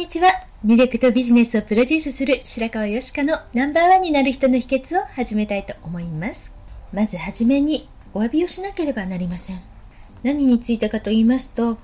にちは。魅力とビジネスをプロデュースする白川よしかのナンバーワンになる人の秘訣を始めたいと思います。まずはじめにお詫びをしなければなりません。何についてかと言いますと、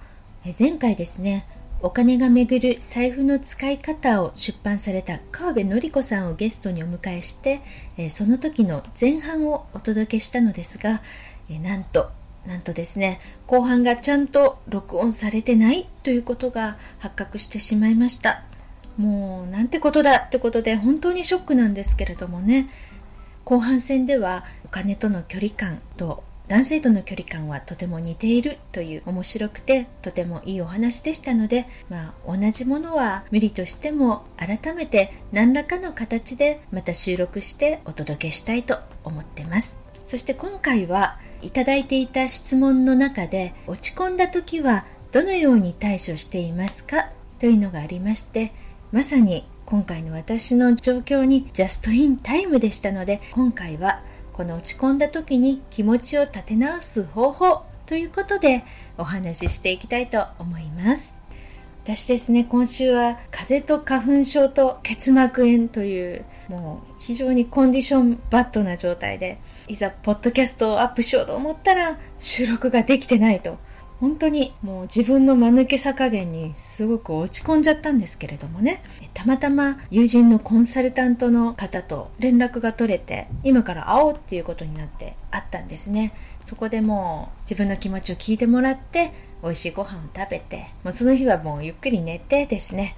え前回ですね、お金が巡る財布の使い方を出版された川辺典子さんをゲストにお迎えして、えその時の前半をお届けしたのですが、えなんとなんとですね後半がちゃんと録音されてないということが発覚してしまいました。もうなんてことだってことで本当にショックなんですけれどもね。後半戦ではお金との距離感と男性との距離感はとても似ているという面白くてとてもいいお話でしたので、まあ、同じものは無理としても改めて何らかの形でまた収録してお届けしたいと思ってます。そして今回はいただいていた質問の中で落ち込んだ時はどのように対処していますか？というのがありましてまさに今回の私の状況にジャストインタイムでしたので今回はこの落ち込んだ時に気持ちを立て直す方法ということでお話ししていきたいと思います。私ですね今週は風邪と花粉症と結膜炎というもう非常にコンディションバッドな状態でいざポッドキャストをアップしようと思ったら収録ができてないと。本当にもう自分の間抜けさ加減にすごく落ち込んじゃったんですけれどもね。たまたま友人のコンサルタントの方と連絡が取れて今から会おうっていうことになってあったんですね。そこでもう自分の気持ちを聞いてもらって美味しいご飯を食べてもうその日はもうゆっくり寝てですね。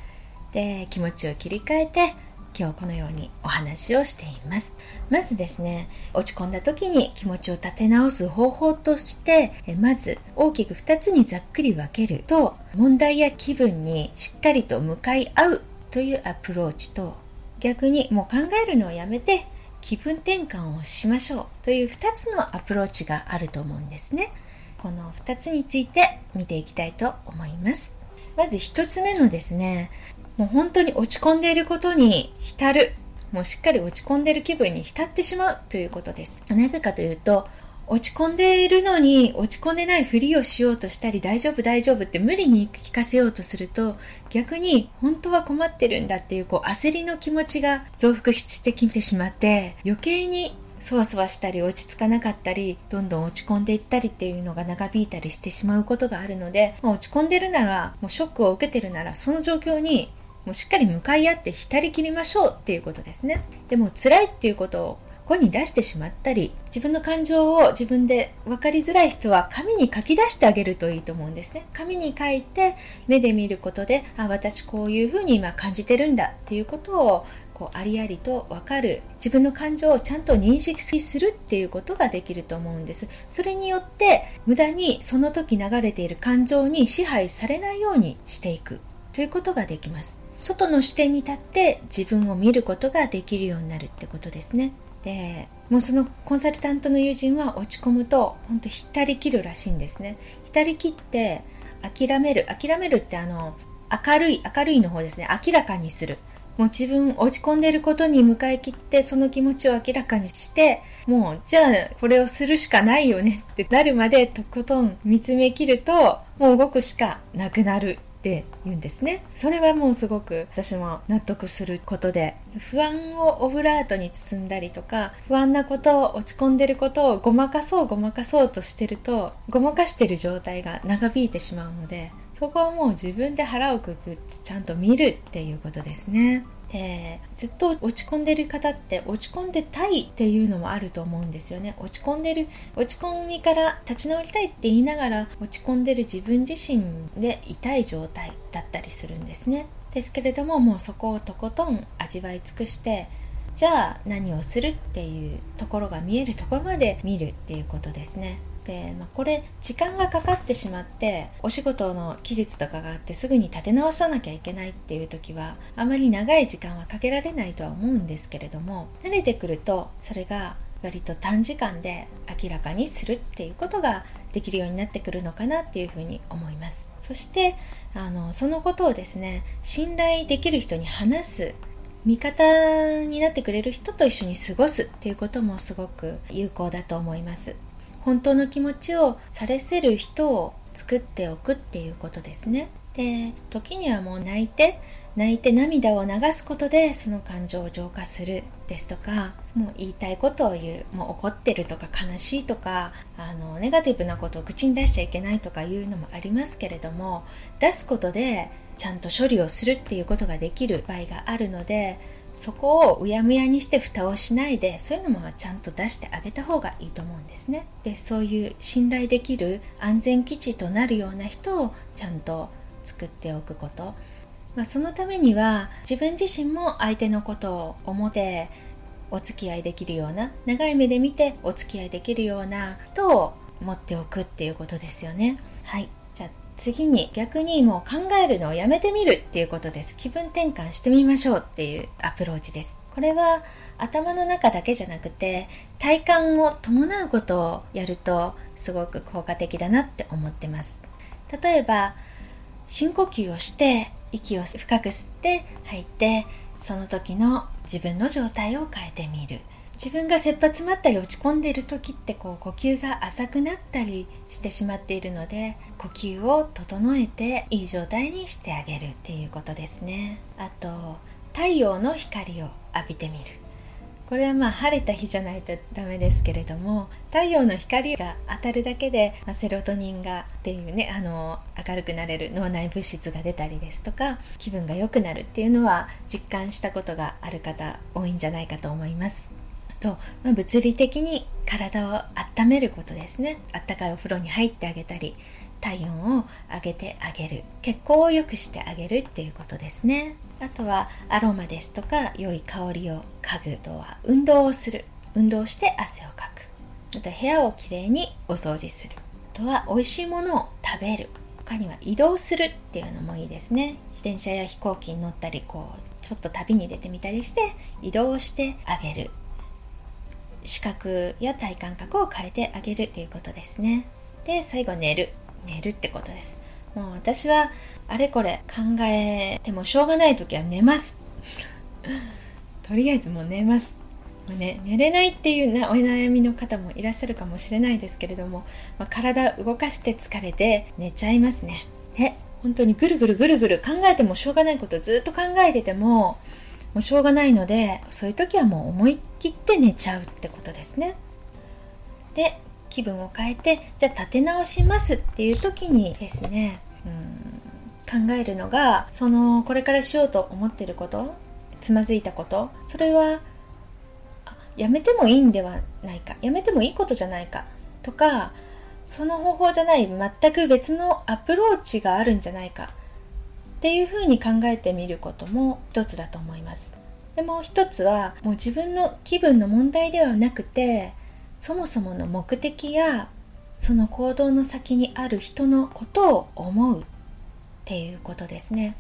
で気持ちを切り替えて今日このようにお話をしています。まずですね落ち込んだ時に気持ちを立て直す方法としてまず大きく2つにざっくり分けると問題や気分にしっかりと向かい合うというアプローチと逆にもう考えるのをやめて気分転換をしましょうという2つのアプローチがあると思うんですね。この2つについて見ていきたいと思います。まず1つ目のですねもう本当に落ち込んでいることに浸る。もうしっかり落ち込んでいる気分に浸ってしまうということです。なぜかというと、落ち込んでいるのに落ち込んでないふりをしようとしたり大丈夫大丈夫って無理に聞かせようとすると逆に本当は困ってるんだっていうこう焦りの気持ちが増幅してきてしまって余計にそわそわしたり落ち着かなかったりどんどん落ち込んでいったりっていうのが長引いたりしてしまうことがあるので、ま、落ち込んでるならもうショックを受けてるならその状況にもうしっかり向かい合って浸り切りましょうっていうことですね。でも辛いっていうことを声に出してしまったり、自分の感情を自分で分かりづらい人は紙に書き出してあげるといいと思うんですね。紙に書いて目で見ることで、あ、私こういうふうに今感じてるんだっていうことをこうありありと分かる自分の感情をちゃんと認識するっていうことができると思うんですそれによって無駄にその時流れている感情に支配されないようにしていくということができます外の視点に立って自分を見ることができるようになるってことですね。でもうそのコンサルタントの友人は落ち込むと本当浸りきるらしいんですね。浸りきって諦める。諦めるってあの明るい明るいの方ですね。明らかにする。もう自分落ち込んでいることに向かい切ってその気持ちを明らかにしてもうじゃあこれをするしかないよねってなるまでとことん見つめ切るともう動くしかなくなる。って言うんですね。それはもうすごく私も納得することで不安をオブラートに包んだりとか不安なこと落ち込んでることをごまかそうごまかそうとしてるとごまかしてる状態が長引いてしまうのでそこはもう自分で腹をくくってちゃんと見るっていうことですね。でずっと落ち込んでる方って落ち込んでたいっていうのもあると思うんですよね。落ち込んでる落ち込みから立ち直りたいって言いながら落ち込んでる自分自身で痛い状態だったりするんですね。ですけれどももうそこをとことん味わい尽くしてじゃあ何をするっていうところが見えるところまで見るっていうことですね。で、まあ、これ時間がかかってしまってお仕事の期日とかがあってすぐに立て直さなきゃいけないっていう時はあまり長い時間はかけられないとは思うんですけれども慣れてくるとそれが割と短時間で明らかにするっていうことができるようになってくるのかなっていうふうに思います。そしてあのそのことをですね信頼できる人に話す味方になってくれる人と一緒に過ごすっていうこともすごく有効だと思います。本当の気持ちをされせる人を作っておくっていうことですね。で時にはもう泣いて泣いて涙を流すことでその感情を浄化するですとかもう言いたいことを言うもう怒ってるとか悲しいとかあのネガティブなことを口に出しちゃいけないとかいうのもありますけれども出すことでちゃんと処理をするっていうことができる場合があるのでそこをうやむやにして蓋をしないでそういうのもちゃんと出してあげた方がいいと思うんですね。でそういう信頼できる安全基地となるような人をちゃんと作っておくこと、まあ、そのためには自分自身も相手のことを思ってお付き合いできるような長い目で見てお付き合いできるような人を持っておくっていうことですよね。はい。次に逆にもう考えるのをやめてみるっていうことです。気分転換してみましょうっていうアプローチです。これは頭の中だけじゃなくて体感を伴うことをやるとすごく効果的だなって思ってます。例えば深呼吸をして息を深く吸って吐いてその時の自分の状態を変えてみる。自分が切羽詰まったり落ち込んでいる時ってこう呼吸が浅くなったりしてしまっているので呼吸を整えていい状態にしてあげるっていうことですね。あと太陽の光を浴びてみる。これはまあ晴れた日じゃないとダメですけれども太陽の光が当たるだけで、まあ、セロトニンがっていうねあの明るくなれる脳内物質が出たりですとか気分が良くなるっていうのは実感したことがある方多いんじゃないかと思います。と、まあ、物理的に体を温めることですね。あったかいお風呂に入ってあげたり体温を上げてあげる。血行を良くしてあげるっていうことですね。あとはアロマですとか良い香りを嗅ぐとは運動をする。運動して汗をかく。あと部屋をきれいにお掃除する。あとは美味しいものを食べる。他には移動するっていうのもいいですね。自転車や飛行機に乗ったりこうちょっと旅に出てみたりして移動してあげる。視覚や体感覚を変えてあげるっていうことですね。で最後寝る。寝るってことです。もう私はあれこれ考えてもしょうがない時は寝ます。とりあえずもう寝ます。もうね、寝れないっていうなお悩みの方もいらっしゃるかもしれないですけれども、まあ、体動かして疲れて寝ちゃいますね。で本当にぐるぐるぐるぐる考えてもしょうがないことずっと考えててももうしょうがないのでそういう時はもう思い切って寝ちゃうってことですね。で気分を変えてじゃあ立て直しますっていう時にですねうん考えるのがそのこれからしようと思ってることつまずいたことそれはやめてもいいんではないかやめてもいいことじゃないかとかその方法じゃない全く別のアプローチがあるんじゃないかっていうふうに考えてみることも一つだと思います。でもう一つはもう自分の気分の問題ではなくてそもそもの目的やその行動の先にある人のことを思うっていうことですね。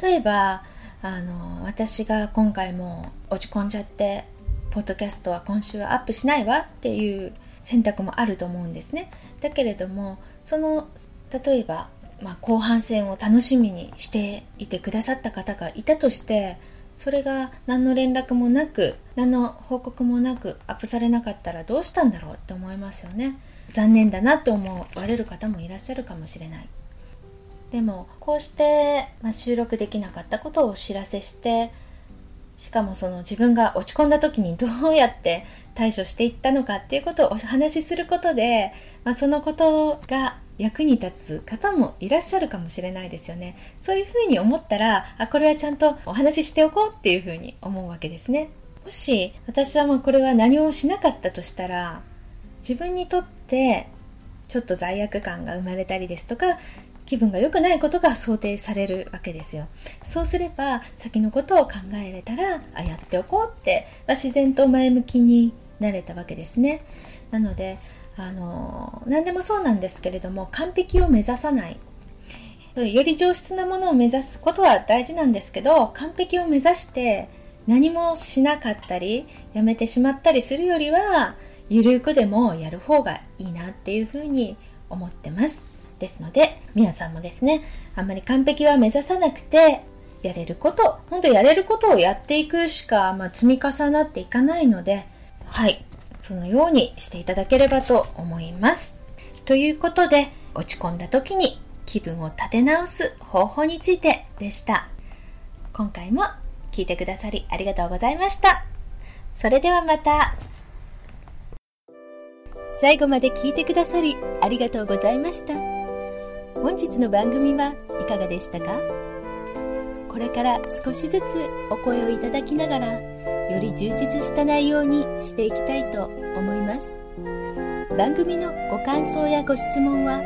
例えばあの私が今回も落ち込んじゃってポッドキャストは今週はアップしないわっていう選択もあると思うんですね。だけれどもその例えばまあ、後半戦を楽しみにしていてくださった方がいたとしてそれが何の連絡もなく何の報告もなくアップされなかったらどうしたんだろうって思いますよね。残念だなって思われる方もいらっしゃるかもしれない。でもこうして、まあ、収録できなかったことをお知らせしてしかもその自分が落ち込んだ時にどうやって対処していったのかっていうことをお話しすることで、まあ、そのことが役に立つ方もいらっしゃるかもしれないですよね。そういうふうに思ったら、あ、これはちゃんとお話ししておこうっていうふうに思うわけですね。もし私はもうこれは何もしなかったとしたら、自分にとってちょっと罪悪感が生まれたりですとか、気分が良くないことが想定されるわけですよ。そうすれば先のことを考えれたら、あ、やっておこうって、まあ、自然と前向きになれたわけですね。なので、あの何でもそうなんですけれども完璧を目指さない。より上質なものを目指すことは大事なんですけど完璧を目指して何もしなかったりやめてしまったりするよりはゆるくでもやる方がいいなっていうふうに思ってます。ですので皆さんもですねあんまり完璧は目指さなくてやれること本当やれることをやっていくしか、まあ、積み重なっていかないのではい。そのようにしていただければと思います。ということで、落ち込んだ時に気分を立て直す方法についてでした。今回も聞いてくださりありがとうございました。それではまた。最後まで聞いてくださりありがとうございました。本日の番組はいかがでしたか？これから少しずつお声をいただきながらより充実した内容にしていきたいと思います。番組のご感想やご質問は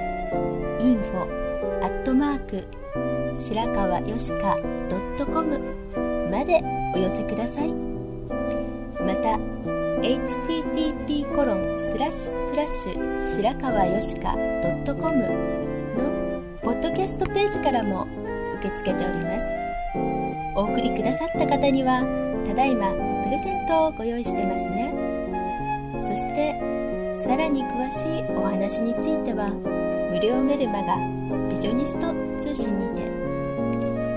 info アットマーク白川よしか .com までお寄せください。また http コロンスラッシュスラッシュ白川よしか .com のポッドキャストページからも受け付けております。お送りくださった方にはただいまプレゼントをご用意してますね。そしてさらに詳しいお話については無料メルマガビジョニスト通信にて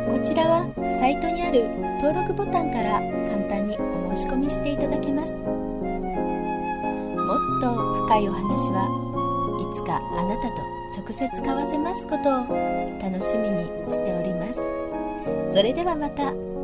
こちらはサイトにある登録ボタンから簡単にお申し込みしていただけます。もっと深いお話はいつかあなたと直接交わせますことを楽しみにしております。それではまた。